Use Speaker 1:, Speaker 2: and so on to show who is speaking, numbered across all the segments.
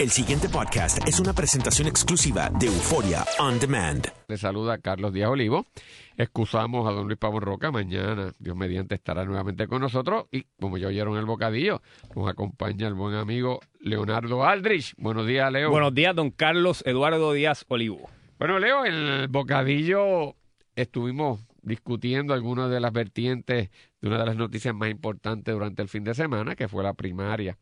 Speaker 1: El siguiente podcast es una presentación exclusiva de Euforia On Demand.
Speaker 2: Le saluda Carlos Díaz Olivo. Excusamos a don Luis Pavón Roca. Mañana, Dios mediante, estará nuevamente con nosotros. Y como ya oyeron el bocadillo, nos acompaña el buen amigo Leonardo Aldrich. Buenos días, Leo.
Speaker 3: Buenos días, don Carlos Eduardo Díaz Olivo.
Speaker 2: Bueno, Leo, en el bocadillo estuvimos discutiendo algunas de las vertientes de una de las noticias más importantes durante el fin de semana, que fue la primaria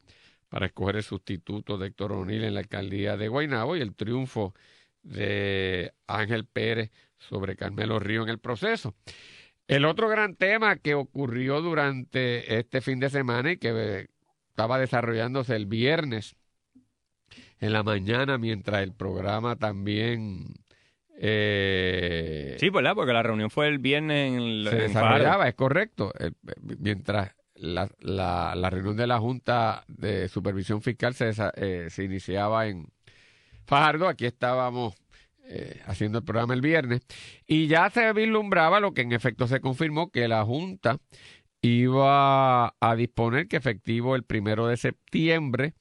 Speaker 2: para escoger el sustituto de Héctor O'Neill en la alcaldía de Guaynabo y el triunfo de Ángel Pérez sobre Carmelo Río en el proceso. El otro gran tema que ocurrió durante este fin de semana y que estaba desarrollándose el viernes en la mañana mientras el programa también eh,
Speaker 3: sí, ¿verdad? Porque la reunión fue el viernes en,
Speaker 2: se desarrollaba, es correcto. Eh, mientras la, la, reunión de la Junta de Supervisión Fiscal se, eh, se iniciaba en Fajardo, aquí estábamos eh, haciendo el programa el viernes, y ya se vislumbraba lo que en efecto se confirmó, que la Junta iba a disponer que efectivo el primero de septiembre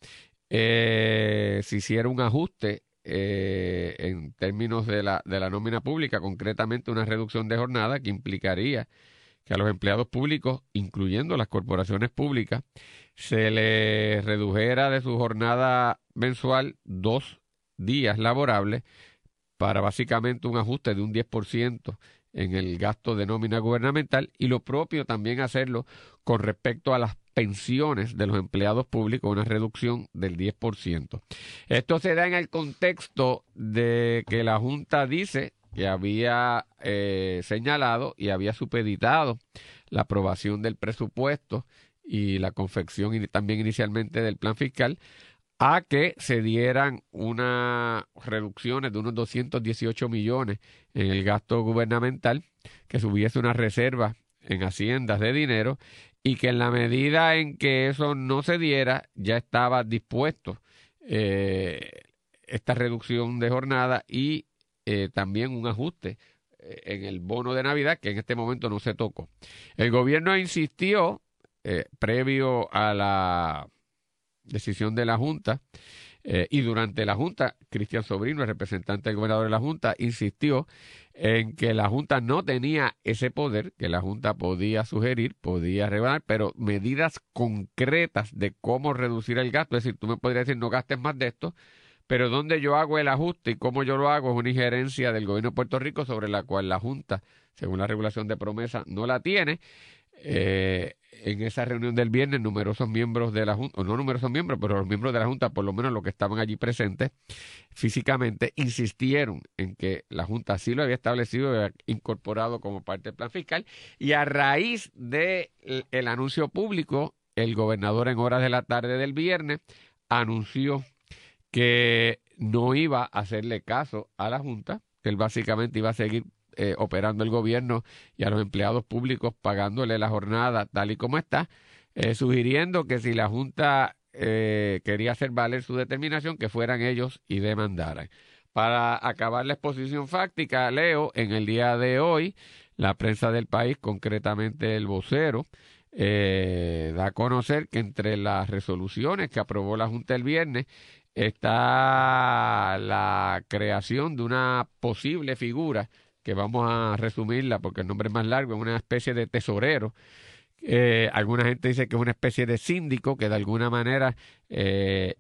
Speaker 2: se hiciera un ajuste eh, en términos de la, de la nómina pública, concretamente una reducción de jornada que implicaría que a los empleados públicos, incluyendo las corporaciones públicas, se les redujera de su jornada mensual dos días laborables para básicamente un ajuste de un 10% en el gasto de nómina gubernamental y lo propio también hacerlo con respecto a las pensiones de los empleados públicos, una reducción del 10%. Esto se da en el contexto de que la Junta dice que había eh, señalado y había supeditado la aprobación del presupuesto y la confección y también inicialmente del plan fiscal a que se dieran unas reducciones de unos 218 millones en el gasto gubernamental, que subiese una reserva en haciendas de dinero y que en la medida en que eso no se diera, ya estaba dispuesto eh, esta reducción de jornada y eh, también un ajuste eh, en el bono de Navidad, que en este momento no se tocó. El gobierno insistió, previo a la decisión de la Junta, y durante la Junta, Cristian Sobrino, el representante del gobernador de la Junta, insistió en que la Junta no tenía ese poder, que la Junta podía sugerir, podía revelar, pero medidas concretas de cómo reducir el gasto. Es decir, tú me podrías decir, no gastes más de esto, pero donde yo hago el ajuste y cómo yo lo hago es una injerencia del gobierno de Puerto Rico sobre la cual la Junta, según la regulación de promesa, no la tiene. Eh, en esa reunión del viernes, numerosos miembros de la Junta, o no numerosos miembros, pero los miembros de la Junta, por lo menos los que estaban allí presentes físicamente, insistieron en que la Junta sí lo había establecido había incorporado como parte del plan fiscal. Y a raíz del el anuncio público, el gobernador en horas de la tarde del viernes anunció que no iba a hacerle caso a la Junta, que él básicamente iba a seguir eh, operando el gobierno y a los empleados públicos pagándole la jornada tal y como está, eh, sugiriendo que si la Junta eh, quería hacer valer su determinación, que fueran ellos y demandaran. Para acabar la exposición fáctica, leo en el día de hoy la prensa del país, concretamente el vocero, da a conocer que entre las resoluciones que aprobó la Junta el viernes está la creación de una posible figura que vamos a resumirla porque el nombre es más largo, es una especie de tesorero. Eh, alguna gente dice que es una especie de síndico que de alguna manera eh,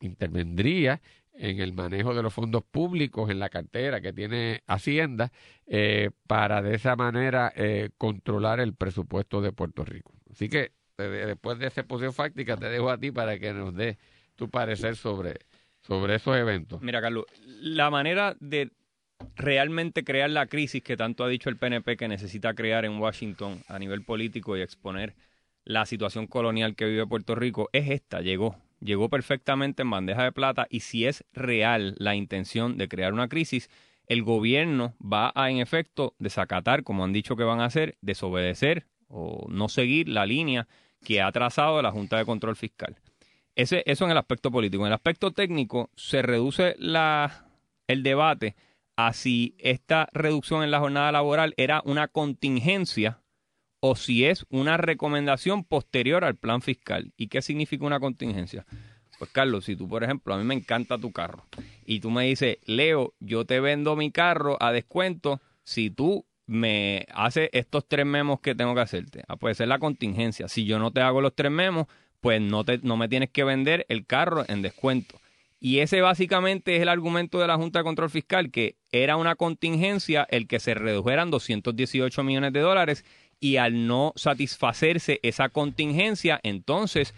Speaker 2: intervendría en el manejo de los fondos públicos en la cartera que tiene Hacienda eh, para de esa manera controlar el presupuesto de Puerto Rico. Así que después de esa exposición fáctica te dejo a ti para que nos dé tu parecer sobre, sobre esos eventos.
Speaker 3: Mira, Carlos, la manera de realmente crear la crisis que tanto ha dicho el PNP que necesita crear en Washington a nivel político y exponer la situación colonial que vive Puerto Rico es esta, llegó, llegó perfectamente en bandeja de plata y si es real la intención de crear una crisis, el gobierno va a en efecto desacatar, como han dicho que van a hacer, desobedecer o no seguir la línea que ha trazado la Junta de Control Fiscal. Ese, eso en el aspecto político. En el aspecto técnico se reduce la, el debate a si esta reducción en la jornada laboral era una contingencia o si es una recomendación posterior al plan fiscal. ¿Y qué significa una contingencia? Pues Carlos, si tú, por ejemplo, a mí me encanta tu carro y tú me dices, Leo, yo te vendo mi carro a descuento si tú me haces estos tres memos que tengo que hacerte. Ah, puede ser la contingencia. Si yo no te hago los tres memos, pues no, te, no me tienes que vender el carro en descuento. Y ese básicamente es el argumento de la Junta de Control Fiscal, que era una contingencia el que se redujeran 218 millones de dólares y al no satisfacerse esa contingencia, entonces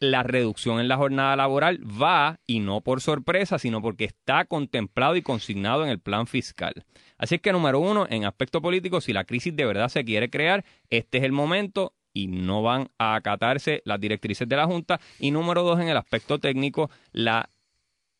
Speaker 3: la reducción en la jornada laboral va, y no por sorpresa, sino porque está contemplado y consignado en el plan fiscal. Así es que, número uno, en aspecto político, si la crisis de verdad se quiere crear, este es el momento y no van a acatarse las directrices de la Junta. Y número dos, en el aspecto técnico, la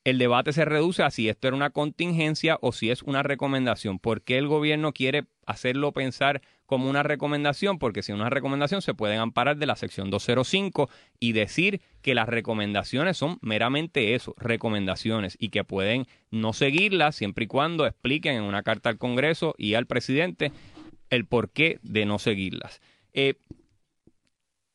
Speaker 3: el debate se reduce a si esto era una contingencia o si es una recomendación. ¿Por qué el gobierno quiere hacerlo pensar como una recomendación? Porque si una recomendación se pueden amparar de la sección 205 y decir que las recomendaciones son meramente eso, recomendaciones, y que pueden no seguirlas siempre y cuando expliquen en una carta al Congreso y al presidente el porqué de no seguirlas. Eh,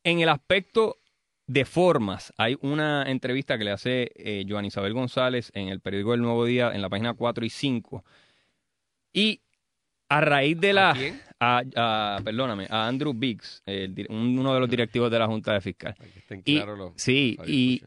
Speaker 3: en el aspecto de formas. Hay una entrevista que le hace eh, Joan Isabel González en el periódico El Nuevo Día, en la página 4 y 5. Y a raíz de la... ¿A perdóname, a Andrew Biggs, uno de los directivos de la Junta de Fiscal. Y, sí, y,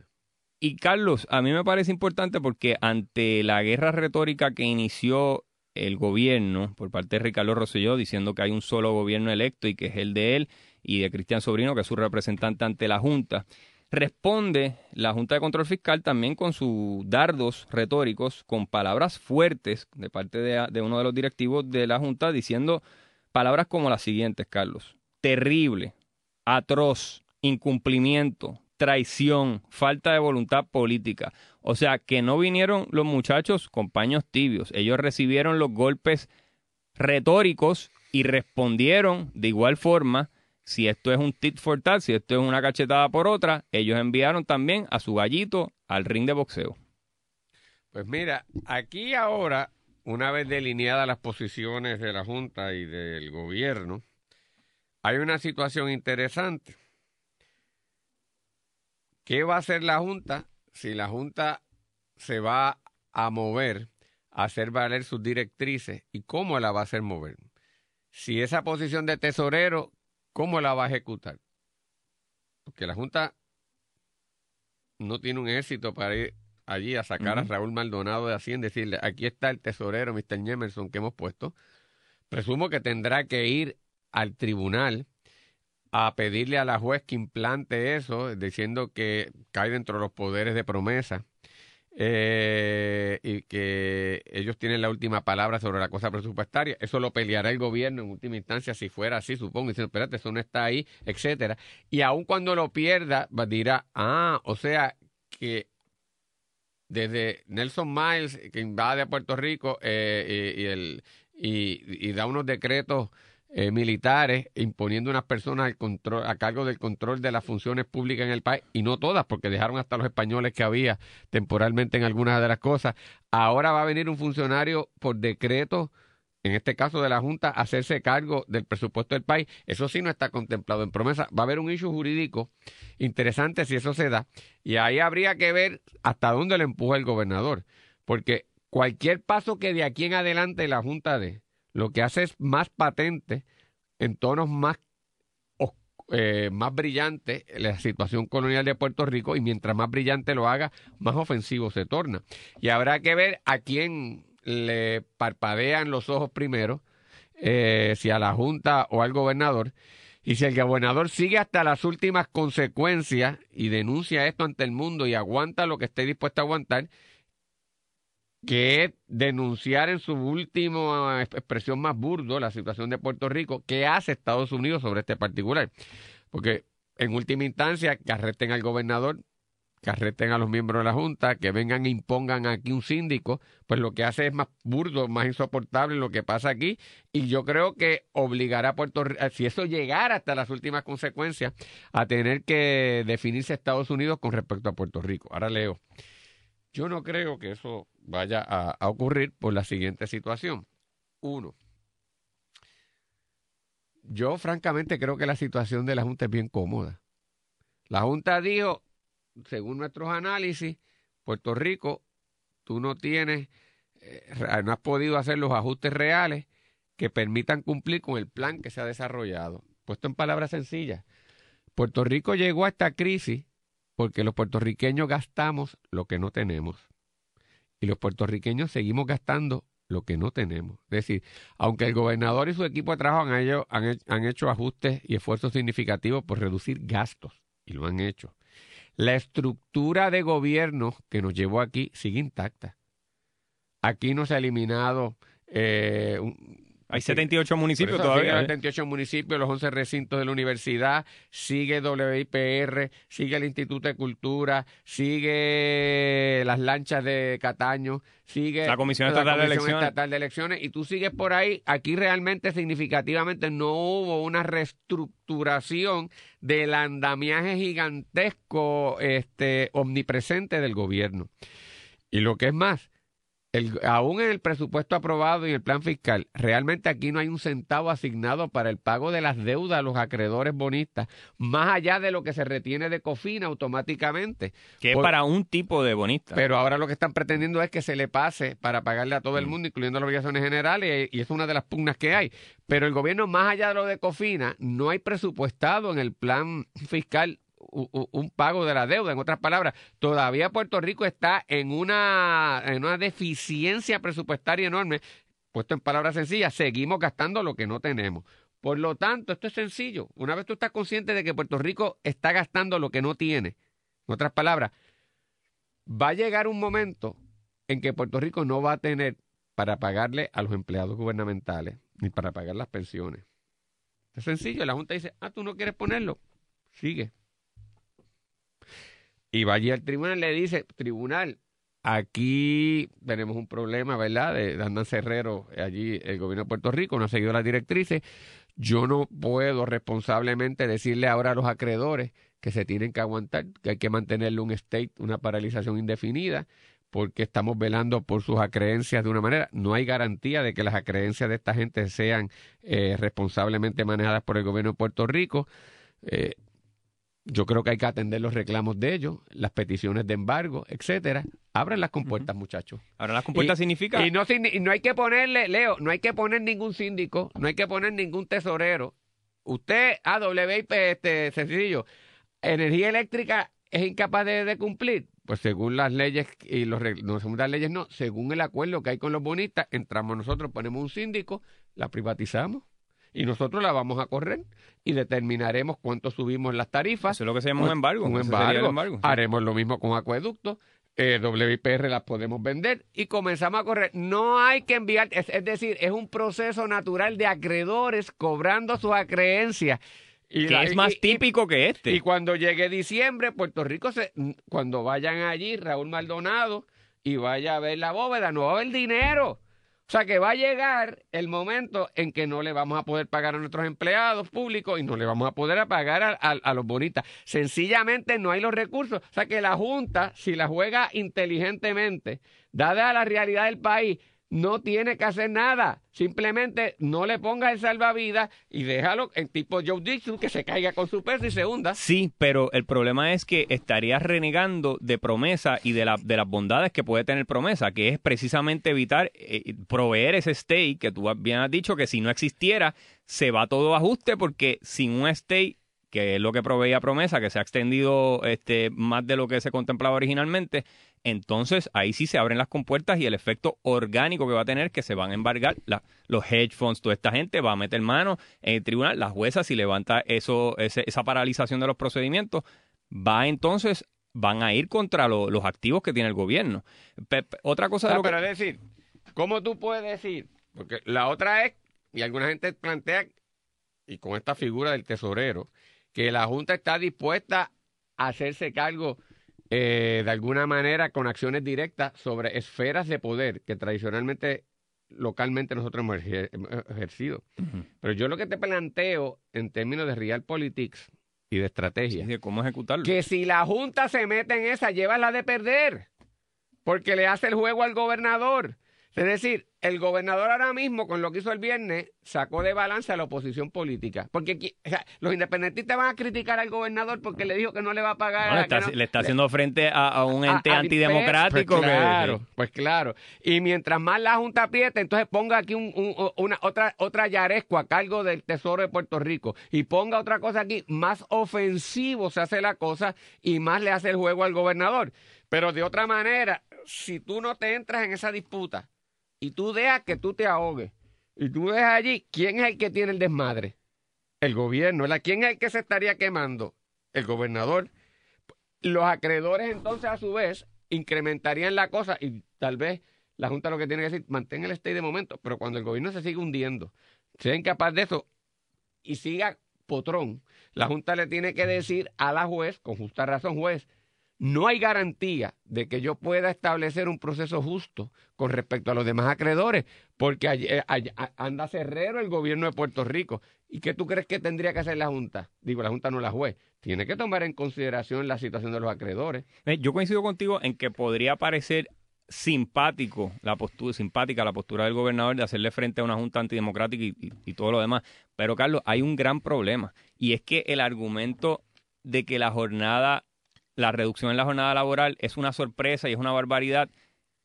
Speaker 3: y Carlos, a mí me parece importante porque ante la guerra retórica que inició el gobierno por parte de Ricardo Rosselló diciendo que hay un solo gobierno electo y que es el de él, y de Cristian Sobrino, que es su representante ante la Junta. Responde la Junta de Control Fiscal también con sus dardos retóricos, con palabras fuertes de parte de, uno de los directivos de la Junta, diciendo palabras como las siguientes, Carlos. Terrible, atroz, incumplimiento, traición, falta de voluntad política. O sea, que no vinieron los muchachos con paños tibios. Ellos recibieron los golpes retóricos y respondieron de igual forma si esto es un tit for tat, si esto es una cachetada por otra, ellos enviaron también a su gallito al ring de boxeo.
Speaker 2: Pues mira, aquí ahora, una vez delineadas las posiciones de la Junta y del gobierno, hay una situación interesante. ¿Qué va a hacer la Junta si la Junta se va a mover a hacer valer sus directrices y cómo la va a hacer mover? Si esa posición de tesorero ¿Cómo la va a ejecutar? Porque la Junta no tiene un éxito para ir allí a sacar a Raúl Maldonado de Hacienda y decirle, aquí está el tesorero, Mr. Jemerson, que hemos puesto. Presumo que tendrá que ir al tribunal a pedirle a la juez que implante eso, diciendo que cae dentro de los poderes de promesa eh, y que ellos tienen la última palabra sobre la cosa presupuestaria. Eso lo peleará el gobierno en última instancia, si fuera así, supongo, diciendo, espérate, eso no está ahí, etcétera. Y aun cuando lo pierda, dirá, ah, o sea que desde Nelson Miles, que invade a Puerto Rico eh, y, el, y da unos decretos eh, militares imponiendo unas personas al control, a cargo del control de las funciones públicas en el país, y no todas, porque dejaron hasta los españoles que había temporalmente en algunas de las cosas. Ahora va a venir un funcionario por decreto, en este caso de la Junta, a hacerse cargo del presupuesto del país. Eso sí no está contemplado en promesa. Va a haber un issue jurídico interesante si eso se da, y ahí habría que ver hasta dónde le empuja el gobernador, porque cualquier paso que de aquí en adelante la Junta dé, lo que hace es más patente en tonos más, eh, más brillantes la situación colonial de Puerto Rico y mientras más brillante lo haga, más ofensivo se torna. Y habrá que ver a quién le parpadean los ojos primero, eh, si a la Junta o al gobernador. Y si el gobernador sigue hasta las últimas consecuencias y denuncia esto ante el mundo y aguanta lo que esté dispuesto a aguantar, que denunciar en su última expresión más burdo la situación de Puerto Rico, ¿qué hace Estados Unidos sobre este particular? Porque en última instancia, que arresten al gobernador, que arresten a los miembros de la Junta, que vengan e impongan aquí un síndico, pues lo que hace es más burdo, más insoportable lo que pasa aquí. Y yo creo que obligará a Puerto Rico, si eso llegara hasta las últimas consecuencias, a tener que definirse Estados Unidos con respecto a Puerto Rico. Ahora leo. Yo no creo que eso vaya a, ocurrir por la siguiente situación. Uno, yo francamente creo que la situación de la Junta es bien cómoda. La Junta dijo, según nuestros análisis, Puerto Rico, tú no tienes, eh, no has podido hacer los ajustes reales que permitan cumplir con el plan que se ha desarrollado. Puesto en palabras sencillas, Puerto Rico llegó a esta crisis porque los puertorriqueños gastamos lo que no tenemos. Y los puertorriqueños seguimos gastando lo que no tenemos. Es decir, aunque el gobernador y su equipo de trabajo han, han hecho ajustes y esfuerzos significativos por reducir gastos, y lo han hecho, la estructura de gobierno que nos llevó aquí sigue intacta. Aquí no se ha eliminado eh,
Speaker 3: hay 78 municipios todavía.
Speaker 2: Hay 78 municipios, los 11 recintos de la universidad, sigue WIPR, sigue el Instituto de Cultura, sigue las lanchas de Cataño, sigue
Speaker 3: la Comisión, Estatal, de Elecciones.
Speaker 2: Estatal de Elecciones. Y tú sigues por ahí. Aquí realmente, significativamente, no hubo una reestructuración del andamiaje gigantesco, este, omnipresente del gobierno. Y lo que es más, el, aún en el presupuesto aprobado y el plan fiscal, realmente aquí no hay un centavo asignado para el pago de las deudas a los acreedores bonistas, más allá de lo que se retiene de COFINA automáticamente.
Speaker 3: Que es para un tipo de bonista.
Speaker 2: Pero ahora lo que están pretendiendo es que se le pase para pagarle a todo el mm. mundo, incluyendo las obligaciones generales, y es una de las pugnas que hay. Pero el gobierno, más allá de lo de COFINA, no hay presupuestado en el plan fiscal un pago de la deuda. En otras palabras, todavía Puerto Rico está en una, en una deficiencia presupuestaria enorme. Puesto en palabras sencillas, seguimos gastando lo que no tenemos. Por lo tanto, esto es sencillo. Una vez tú estás consciente de que Puerto Rico está gastando lo que no tiene, en otras palabras, va a llegar un momento en que Puerto Rico no va a tener para pagarle a los empleados gubernamentales ni para pagar las pensiones. Es sencillo, la Junta dice, ah, tú no quieres ponerlo, sigue. Y va allí al tribunal y le dice, tribunal, aquí tenemos un problema, ¿verdad? De, de Andan Cerrero, allí el gobierno de Puerto Rico no ha seguido las directrices. Yo no puedo responsablemente decirle ahora a los acreedores que se tienen que aguantar, que hay que mantenerle un state, una paralización indefinida, porque estamos velando por sus acreencias de una manera. No hay garantía de que las acreencias de esta gente sean eh, responsablemente manejadas por el gobierno de Puerto Rico. Eh, yo creo que hay que atender los reclamos de ellos, las peticiones de embargo, etcétera. Abran las compuertas, muchachos.
Speaker 3: Abran las compuertas significa.
Speaker 2: Y no, no hay que ponerle, Leo, no hay que poner ningún síndico, no hay que poner ningún tesorero. Usted, AWIP, este, sencillo, energía eléctrica es incapaz de, cumplir. Pues según las leyes y los no según las leyes no, según el acuerdo que hay con los bonistas, entramos nosotros, ponemos un síndico, la privatizamos y nosotros la vamos a correr y determinaremos cuánto subimos las tarifas.
Speaker 3: Eso es lo que se llama un embargo.
Speaker 2: Un embargo. Haremos lo mismo con acueductos. Eh, WIPR las podemos vender y comenzamos a correr. No hay que enviar, es, decir, es un proceso natural de acreedores cobrando sus acreencias.
Speaker 3: Y que es más típico que este.
Speaker 2: Y cuando llegue diciembre, Puerto Rico, se, cuando vayan allí, Raúl Maldonado, y vaya a ver la bóveda, no va a haber dinero. O sea que va a llegar el momento en que no le vamos a poder pagar a nuestros empleados públicos y no le vamos a poder pagar a, los bonitas. Sencillamente no hay los recursos. O sea que la Junta, si la juega inteligentemente, dada la realidad del país, no tiene que hacer nada. Simplemente no le ponga el salvavidas y déjalo en tipo Joe Dixon que se caiga con su peso y se hunda.
Speaker 3: Sí, pero el problema es que estarías renegando de promesa y de, la, de las bondades que puede tener promesa, que es precisamente evitar eh, proveer ese stay que tú bien has dicho que si no existiera se va todo ajuste porque sin un stay que es lo que proveía promesa, que se ha extendido este, más de lo que se contemplaba originalmente, entonces ahí sí se abren las compuertas y el efecto orgánico que va a tener que se van a embargar los hedge funds, toda esta gente va a meter mano en el tribunal, la jueza si levanta eso, esa paralización de los procedimientos, va entonces, van a ir contra los activos que tiene el gobierno. otra cosa...
Speaker 2: de pero es decir, ¿cómo tú puedes decir? Porque la otra es, y alguna gente plantea, y con esta figura del tesorero, que la Junta está dispuesta a hacerse cargo eh, de alguna manera con acciones directas sobre esferas de poder que tradicionalmente localmente nosotros hemos ejercido. Pero yo lo que te planteo en términos de realpolitics y de estrategia,
Speaker 3: de cómo ejecutarlo.
Speaker 2: Que si la Junta se mete en esa, llévala de perder, porque le hace el juego al gobernador. Es decir, el gobernador ahora mismo, con lo que hizo el viernes, sacó de balance a la oposición política. Porque o sea, los independentistas van a criticar al gobernador porque le dijo que no le va a pagar.
Speaker 3: No, le, está,
Speaker 2: que no-
Speaker 3: le está haciendo frente a, a un ente
Speaker 2: a- a-
Speaker 3: antidemocrático.
Speaker 2: Pues
Speaker 3: que-
Speaker 2: claro, pues claro. Y mientras más la Junta apriete, entonces ponga aquí un- un- una, otra, otra Yaresco a cargo del Tesoro de Puerto Rico y ponga otra cosa aquí, más ofensivo se hace la cosa y más le hace el juego al gobernador. Pero de otra manera, si tú no te entras en esa disputa y tú dejas que tú te ahogues y tú dejas allí, ¿quién es el que tiene el desmadre? El gobierno. ¿Quién es el que se estaría quemando? El gobernador. Los acreedores entonces a su vez incrementarían la cosa y tal vez la Junta lo que tiene que decir, mantén el stay de momento, pero cuando el gobierno se sigue hundiendo, sea incapaz de eso y siga potrón, la Junta le tiene que decir a la juez, con justa razón juez, no hay garantía de que yo pueda establecer un proceso justo con respecto a los demás acreedores, porque eh, anda cerrero el gobierno de Puerto Rico. ¿Y qué tú crees que tendría que hacer la Junta? Digo, la Junta no la juez. Tiene que tomar en consideración la situación de los acreedores.
Speaker 3: Eh, Yo coincido contigo en que podría parecer simpático la postura, simpática la postura del gobernador de hacerle frente a una junta antidemocrática y todo lo demás. Pero Carlos, hay un gran problema y es que el argumento de que la jornada, la reducción en la jornada laboral es una sorpresa y es una barbaridad.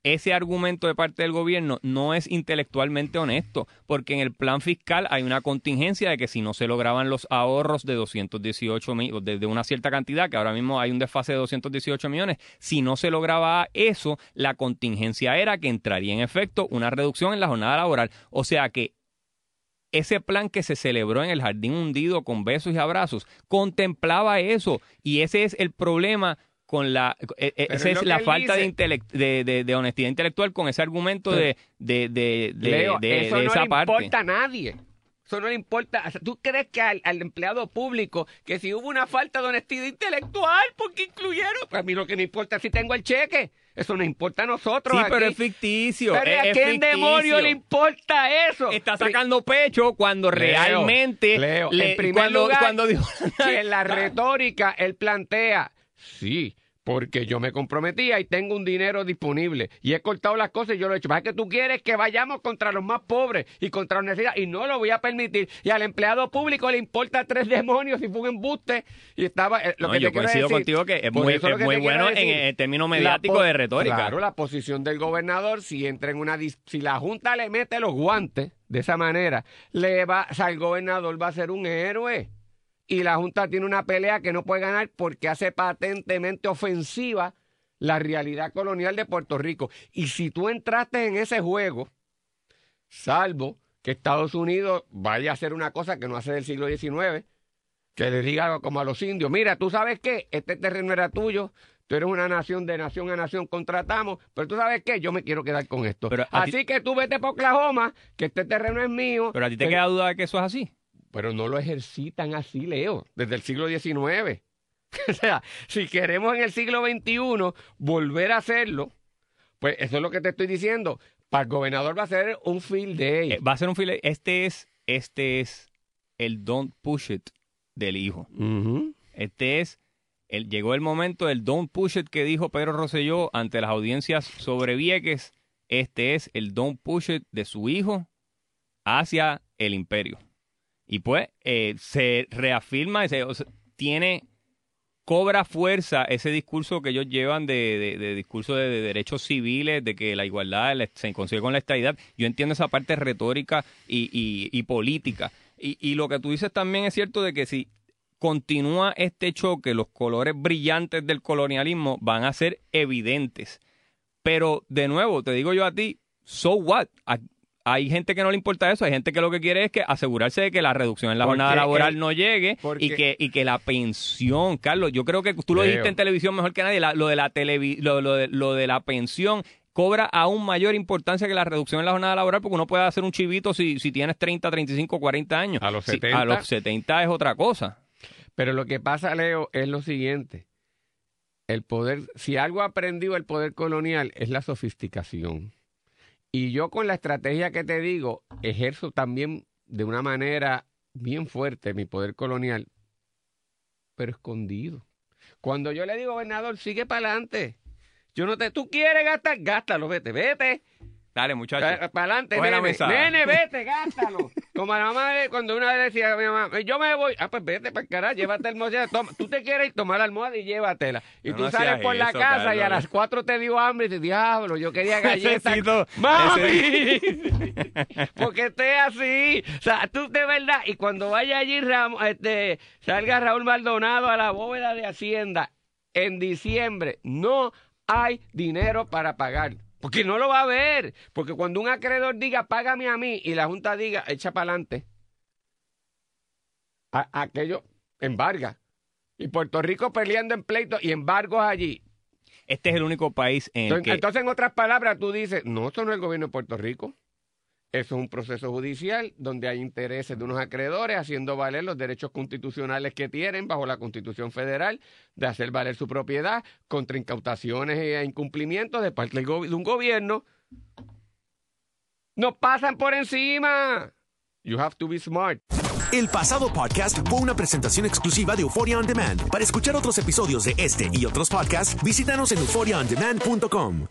Speaker 3: Ese argumento de parte del gobierno no es intelectualmente honesto, porque en el plan fiscal hay una contingencia de que si no se lograban los ahorros de 218 millones, de, una cierta cantidad, que ahora mismo hay un desfase de 218 millones, si no se lograba eso, la contingencia era que entraría en efecto una reducción en la jornada laboral. O sea que ese plan que se celebró en el jardín hundido con besos y abrazos contemplaba eso y ese es el problema con la eh, eh, esa
Speaker 2: es
Speaker 3: la falta de,
Speaker 2: dice.
Speaker 3: de, de- de honestidad intelectual con ese argumento de, de, de,
Speaker 2: Leo, eso no
Speaker 3: esa
Speaker 2: le
Speaker 3: parte.
Speaker 2: importa a nadie. Eso no le importa. O sea, ¿Tú crees que al, al empleado público, que si hubo una falta de honestidad intelectual, porque incluyeron? Pues a mí lo que me importa es si tengo el cheque. Eso no importa a nosotros.
Speaker 3: Sí, pero es ficticio.
Speaker 2: Pero
Speaker 3: es-
Speaker 2: ¿a quién demonio le importa eso?
Speaker 3: Está sacando pecho cuando
Speaker 2: Leo,
Speaker 3: realmente
Speaker 2: Leo,
Speaker 3: le-
Speaker 2: en primer
Speaker 3: cuando,
Speaker 2: lugar,
Speaker 3: cuando dijo
Speaker 2: que en la retórica él plantea, sí, porque yo me comprometía y tengo un dinero disponible y he cortado las cosas y yo lo he hecho. Es que tú quieres que vayamos contra los más pobres y contra la necesidad y no lo voy a permitir. Y al empleado público le importa tres demonios si fue un embuste y estaba... eh, Lo
Speaker 3: No,
Speaker 2: que
Speaker 3: yo
Speaker 2: te
Speaker 3: coincido
Speaker 2: decir-
Speaker 3: contigo que es muy, es
Speaker 2: que
Speaker 3: muy bueno en el término mediático de retórica.
Speaker 2: Claro, la posición del gobernador, si entra en una... dis- Si la Junta le mete los guantes de esa manera, le va, o sea, el gobernador va a ser un héroe. Y la Junta tiene una pelea que no puede ganar porque hace patentemente ofensiva la realidad colonial de Puerto Rico. Y si tú entraste en ese juego, salvo que Estados Unidos vaya a hacer una cosa que no hace del siglo XIX, que le diga como a los indios, mira, tú sabes qué, este terreno era tuyo, tú eres una nación de nación a nación, contratamos, pero tú sabes qué, yo me quiero quedar con esto.
Speaker 3: Pero ti-
Speaker 2: Así que tú vete para Oklahoma, que este terreno es mío.
Speaker 3: Pero a ti te queda duda de que eso es así.
Speaker 2: Pero no lo ejercitan así, Leo, desde el siglo XIX. o sea, si queremos en el siglo XXI volver a hacerlo, pues eso es lo que te estoy diciendo. Para el gobernador va a ser un field day.
Speaker 3: Eh, va a ser un file. Este es, este es el don't push it del hijo. Este es, el, llegó el momento del don't push it que dijo Pedro Rosselló ante las audiencias sobre Vieques. Este es el don't push it de su hijo hacia el imperio. Y pues eh, se reafirma, se- tiene, cobra fuerza ese discurso que ellos llevan de, de- de discurso de, de derechos civiles, de que la igualdad se consigue con la estadidad. Yo entiendo esa parte retórica y, y- y política. Y, y lo que tú dices también es cierto de que si continúa este choque, los colores brillantes del colonialismo van a ser evidentes. Pero de nuevo, te digo yo a ti, so what? Hay gente que no le importa eso, hay gente que lo que quiere es que asegurarse de que la reducción en la
Speaker 2: Porque
Speaker 3: jornada laboral
Speaker 2: el-
Speaker 3: no llegue
Speaker 2: porque-
Speaker 3: y que y que la pensión, Carlos, yo creo que tú lo dijiste en televisión mejor que nadie, la- lo de la televi- lo, lo de, lo de la pensión cobra aún mayor importancia que la reducción en la jornada laboral porque uno puede hacer un chivito si, si tienes 30, 35, 40 años.
Speaker 2: A los
Speaker 3: Si-
Speaker 2: 70.
Speaker 3: a los 70 es otra cosa.
Speaker 2: Pero lo que pasa, Leo, es lo siguiente. El poder, si algo ha aprendido el poder colonial es la sofisticación. Y yo con la estrategia que te digo, ejerzo también de una manera bien fuerte mi poder colonial, pero escondido. Cuando yo le digo, gobernador, sigue para adelante. Yo no te, tú quieres gastar, gástalo, vete, vete.
Speaker 3: Dale, muchacho.
Speaker 2: Para adelante, nene. Nene, vete, gástalo. Como la mamá, cuando una vez decía a mi mamá, yo me voy. Ah, pues vete para el carajo, llévate el almohada. Toma, tú te quieres ir, tomar la almohada y llévatela. Y
Speaker 3: No,
Speaker 2: tú
Speaker 3: no
Speaker 2: sales por la casa y a las cuatro te dio hambre y dices, diablo, yo quería galletas.
Speaker 3: Necesito-
Speaker 2: ¡Mami! Porque esté así. O sea, tú de verdad. Y cuando vaya allí, Ram- este, salga Raúl Maldonado a la bóveda de Hacienda en diciembre, no hay dinero para pagar. Porque no lo va a ver. Porque cuando un acreedor diga, págame a mí, y la Junta diga, echa para adelante, aquello embarga. Y Puerto Rico peleando en pleitos y embargos allí.
Speaker 3: Este es el único país en el
Speaker 2: Entonces,
Speaker 3: que...
Speaker 2: entonces, en otras palabras, tú dices, no, esto no es el gobierno de Puerto Rico. Eso es un proceso judicial donde hay intereses de unos acreedores haciendo valer los derechos constitucionales que tienen bajo la Constitución Federal de hacer valer su propiedad contra incautaciones e incumplimientos de parte de un gobierno. Nos pasan por encima. You have to be smart.
Speaker 1: El pasado podcast fue una presentación exclusiva de Euphoria On Demand. Para escuchar otros episodios de este y otros podcasts, visítanos en euphoriaondemand.com.